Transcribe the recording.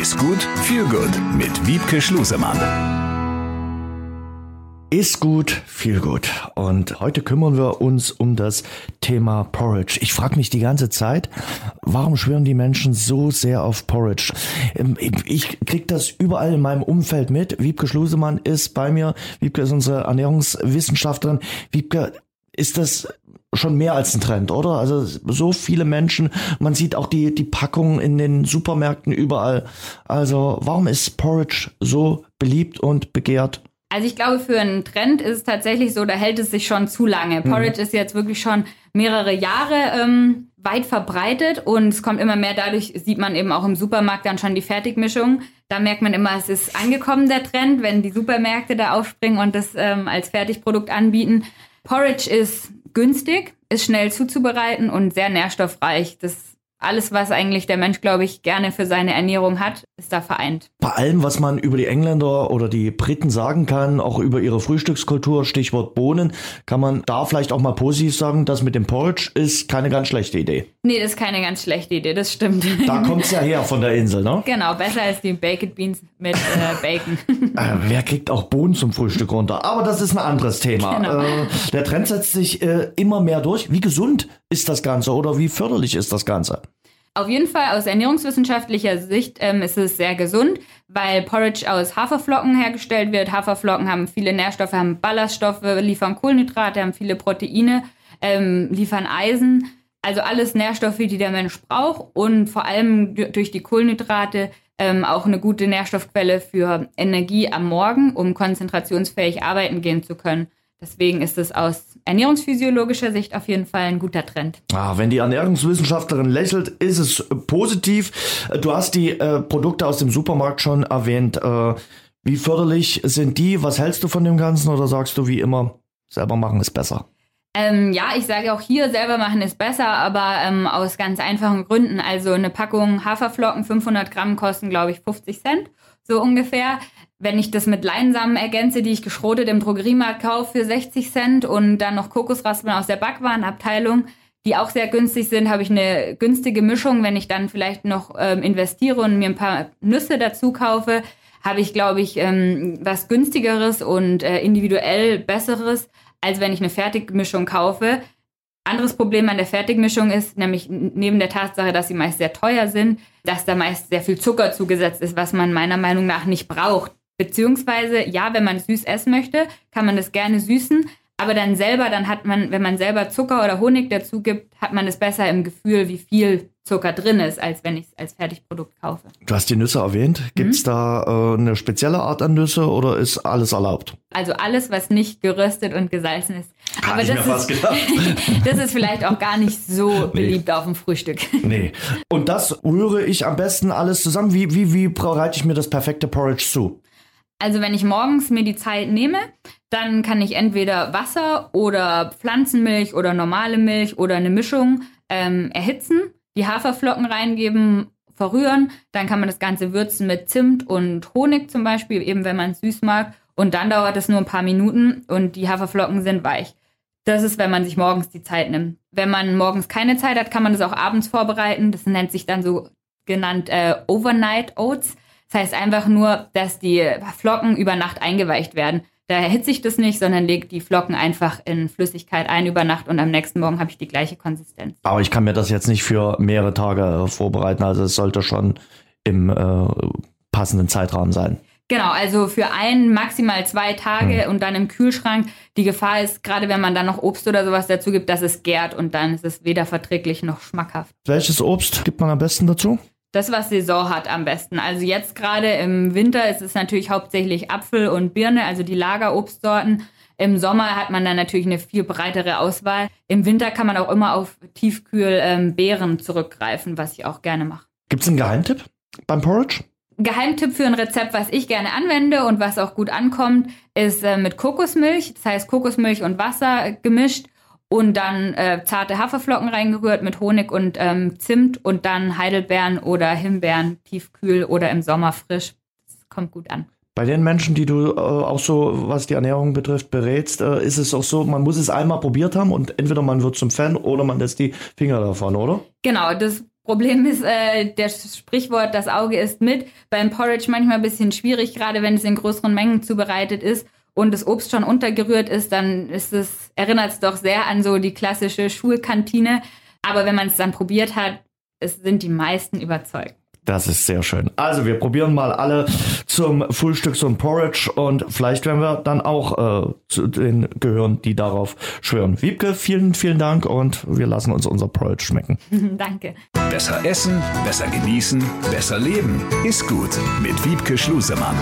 Ist gut, viel gut mit Wiebke Schlusemann. Ist gut, viel gut. Und heute kümmern wir uns um das Thema Porridge. Ich frage mich die ganze Zeit, warum schwören die Menschen so sehr auf Porridge? Ähm, ich krieg das überall in meinem Umfeld mit. Wiebke Schlusemann ist bei mir. Wiebke ist unsere Ernährungswissenschaftlerin. Wiebke, ist das schon mehr als ein Trend, oder? Also so viele Menschen, man sieht auch die, die Packungen in den Supermärkten überall. Also warum ist Porridge so beliebt und begehrt? Also ich glaube, für einen Trend ist es tatsächlich so, da hält es sich schon zu lange. Mhm. Porridge ist jetzt wirklich schon mehrere Jahre ähm, weit verbreitet und es kommt immer mehr. Dadurch sieht man eben auch im Supermarkt dann schon die Fertigmischung. Da merkt man immer, es ist angekommen, der Trend, wenn die Supermärkte da aufspringen und das ähm, als Fertigprodukt anbieten. Porridge ist günstig, ist schnell zuzubereiten und sehr nährstoffreich. Das alles, was eigentlich der Mensch, glaube ich, gerne für seine Ernährung hat, ist da vereint. Bei allem, was man über die Engländer oder die Briten sagen kann, auch über ihre Frühstückskultur, Stichwort Bohnen, kann man da vielleicht auch mal positiv sagen, dass mit dem Porridge ist keine ganz schlechte Idee. Nee, das ist keine ganz schlechte Idee, das stimmt. Da kommt es ja her von der Insel, ne? Genau, besser als die Baked Beans mit äh, Bacon. äh, wer kriegt auch Bohnen zum Frühstück runter? Aber das ist ein anderes Thema. Genau. Äh, der Trend setzt sich äh, immer mehr durch. Wie gesund ist das Ganze oder wie förderlich ist das Ganze? Auf jeden Fall aus ernährungswissenschaftlicher Sicht ähm, ist es sehr gesund, weil Porridge aus Haferflocken hergestellt wird. Haferflocken haben viele Nährstoffe, haben Ballaststoffe, liefern Kohlenhydrate, haben viele Proteine, ähm, liefern Eisen. Also alles Nährstoffe, die der Mensch braucht und vor allem durch die Kohlenhydrate ähm, auch eine gute Nährstoffquelle für Energie am Morgen, um konzentrationsfähig arbeiten gehen zu können. Deswegen ist es aus ernährungsphysiologischer Sicht auf jeden Fall ein guter Trend. Ah, wenn die Ernährungswissenschaftlerin lächelt, ist es positiv. Du hast die äh, Produkte aus dem Supermarkt schon erwähnt. Äh, wie förderlich sind die? Was hältst du von dem Ganzen oder sagst du wie immer, selber machen ist besser? Ähm, ja, ich sage auch hier, selber machen ist besser, aber ähm, aus ganz einfachen Gründen. Also eine Packung Haferflocken, 500 Gramm, kosten, glaube ich, 50 Cent, so ungefähr. Wenn ich das mit Leinsamen ergänze, die ich geschrotet im Drogeriemarkt kaufe für 60 Cent und dann noch Kokosraspeln aus der Backwarenabteilung, die auch sehr günstig sind, habe ich eine günstige Mischung. Wenn ich dann vielleicht noch ähm, investiere und mir ein paar Nüsse dazu kaufe, habe ich, glaube ich, ähm, was günstigeres und äh, individuell besseres, als wenn ich eine Fertigmischung kaufe. Anderes Problem an der Fertigmischung ist nämlich neben der Tatsache, dass sie meist sehr teuer sind, dass da meist sehr viel Zucker zugesetzt ist, was man meiner Meinung nach nicht braucht. Beziehungsweise, ja, wenn man süß essen möchte, kann man das gerne süßen. Aber dann selber, dann hat man, wenn man selber Zucker oder Honig dazu gibt, hat man es besser im Gefühl, wie viel Zucker drin ist, als wenn ich es als Fertigprodukt kaufe. Du hast die Nüsse erwähnt. Gibt es mhm. da äh, eine spezielle Art an Nüsse oder ist alles erlaubt? Also alles, was nicht geröstet und gesalzen ist. Aber das ist, das ist vielleicht auch gar nicht so beliebt auf dem Frühstück. Nee. Und das rühre ich am besten alles zusammen. Wie, wie, wie bereite ich mir das perfekte Porridge zu? Also wenn ich morgens mir die Zeit nehme, dann kann ich entweder Wasser oder Pflanzenmilch oder normale Milch oder eine Mischung ähm, erhitzen, die Haferflocken reingeben, verrühren. Dann kann man das Ganze würzen mit Zimt und Honig zum Beispiel, eben wenn man es süß mag. Und dann dauert es nur ein paar Minuten und die Haferflocken sind weich. Das ist, wenn man sich morgens die Zeit nimmt. Wenn man morgens keine Zeit hat, kann man das auch abends vorbereiten. Das nennt sich dann so genannt äh, Overnight Oats. Das heißt einfach nur, dass die Flocken über Nacht eingeweicht werden. Da erhitze ich das nicht, sondern lege die Flocken einfach in Flüssigkeit ein über Nacht und am nächsten Morgen habe ich die gleiche Konsistenz. Aber ich kann mir das jetzt nicht für mehrere Tage vorbereiten, also es sollte schon im äh, passenden Zeitrahmen sein. Genau, also für ein, maximal zwei Tage hm. und dann im Kühlschrank. Die Gefahr ist, gerade wenn man dann noch Obst oder sowas dazu gibt, dass es gärt und dann ist es weder verträglich noch schmackhaft. Welches Obst gibt man am besten dazu? Das, was Saison hat am besten. Also jetzt gerade im Winter ist es natürlich hauptsächlich Apfel und Birne, also die Lagerobstsorten. Im Sommer hat man dann natürlich eine viel breitere Auswahl. Im Winter kann man auch immer auf Tiefkühl-Beeren ähm, zurückgreifen, was ich auch gerne mache. Gibt es einen Geheimtipp beim Porridge? Geheimtipp für ein Rezept, was ich gerne anwende und was auch gut ankommt, ist äh, mit Kokosmilch. Das heißt Kokosmilch und Wasser gemischt und dann äh, zarte Haferflocken reingerührt mit Honig und ähm, Zimt und dann Heidelbeeren oder Himbeeren tiefkühl oder im Sommer frisch. Das kommt gut an. Bei den Menschen, die du äh, auch so, was die Ernährung betrifft, berätst, äh, ist es auch so, man muss es einmal probiert haben und entweder man wird zum Fan oder man lässt die Finger davon, oder? Genau, das Problem ist, äh, das Sprichwort, das Auge ist mit, beim Porridge manchmal ein bisschen schwierig, gerade wenn es in größeren Mengen zubereitet ist und das Obst schon untergerührt ist, dann ist es, erinnert es doch sehr an so die klassische Schulkantine. Aber wenn man es dann probiert hat, es sind die meisten überzeugt. Das ist sehr schön. Also wir probieren mal alle zum Frühstück so ein Porridge und vielleicht werden wir dann auch äh, zu den gehören, die darauf schwören. Wiebke, vielen, vielen Dank und wir lassen uns unser Porridge schmecken. Danke. Besser essen, besser genießen, besser leben. Ist gut mit Wiebke Schlusemann.